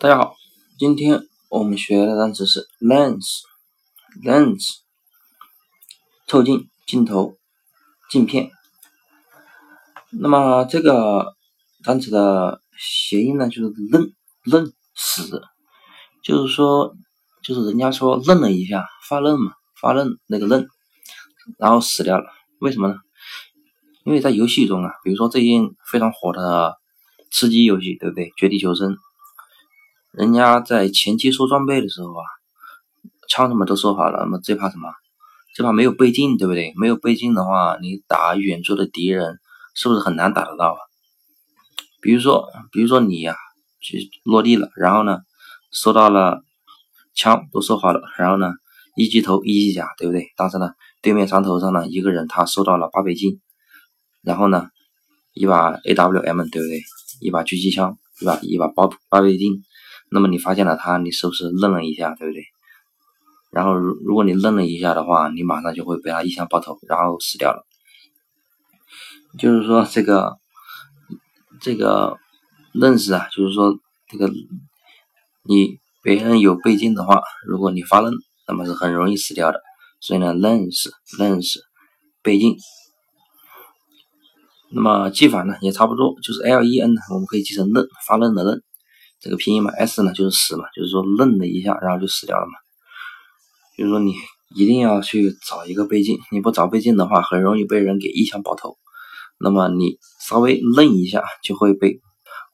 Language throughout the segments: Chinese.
大家好，今天我们学的单词是 lens，lens，透镜、镜头、镜片。那么这个单词的谐音呢，就是愣愣死，就是说，就是人家说愣了一下，发愣嘛，发愣那个愣，然后死掉了。为什么呢？因为在游戏中啊，比如说最近非常火的吃鸡游戏，对不对？《绝地求生》。人家在前期收装备的时候啊，枪什么都收好了，那么最怕什么？最怕没有倍镜，对不对？没有倍镜的话，你打远处的敌人是不是很难打得到啊？比如说，比如说你呀，去落地了，然后呢，收到了枪都收好了，然后呢，一级头一级甲，对不对？但是呢，对面山头上呢，一个人他收到了八倍镜，然后呢，一把 AWM，对不对？一把狙击枪，对吧？一把八八倍镜。那么你发现了他，你是不是愣了一下，对不对？然后如如果你愣了一下的话，你马上就会被他一枪爆头，然后死掉了。就是说这个这个认识啊，就是说这个你别人有倍镜的话，如果你发愣，那么是很容易死掉的。所以呢，认识认识倍镜。那么记法呢也差不多，就是 L E N，我们可以记成愣，发愣的愣。这个拼音嘛，s 呢就是死嘛，就是说愣了一下，然后就死掉了嘛。就是说你一定要去找一个倍镜，你不找倍镜的话，很容易被人给一枪爆头。那么你稍微愣一下，就会被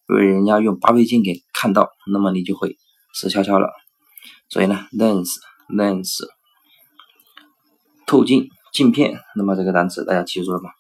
被人家用八倍镜给看到，那么你就会死翘翘了。所以呢，lens，lens，透镜镜片，那么这个单词大家记住了吗？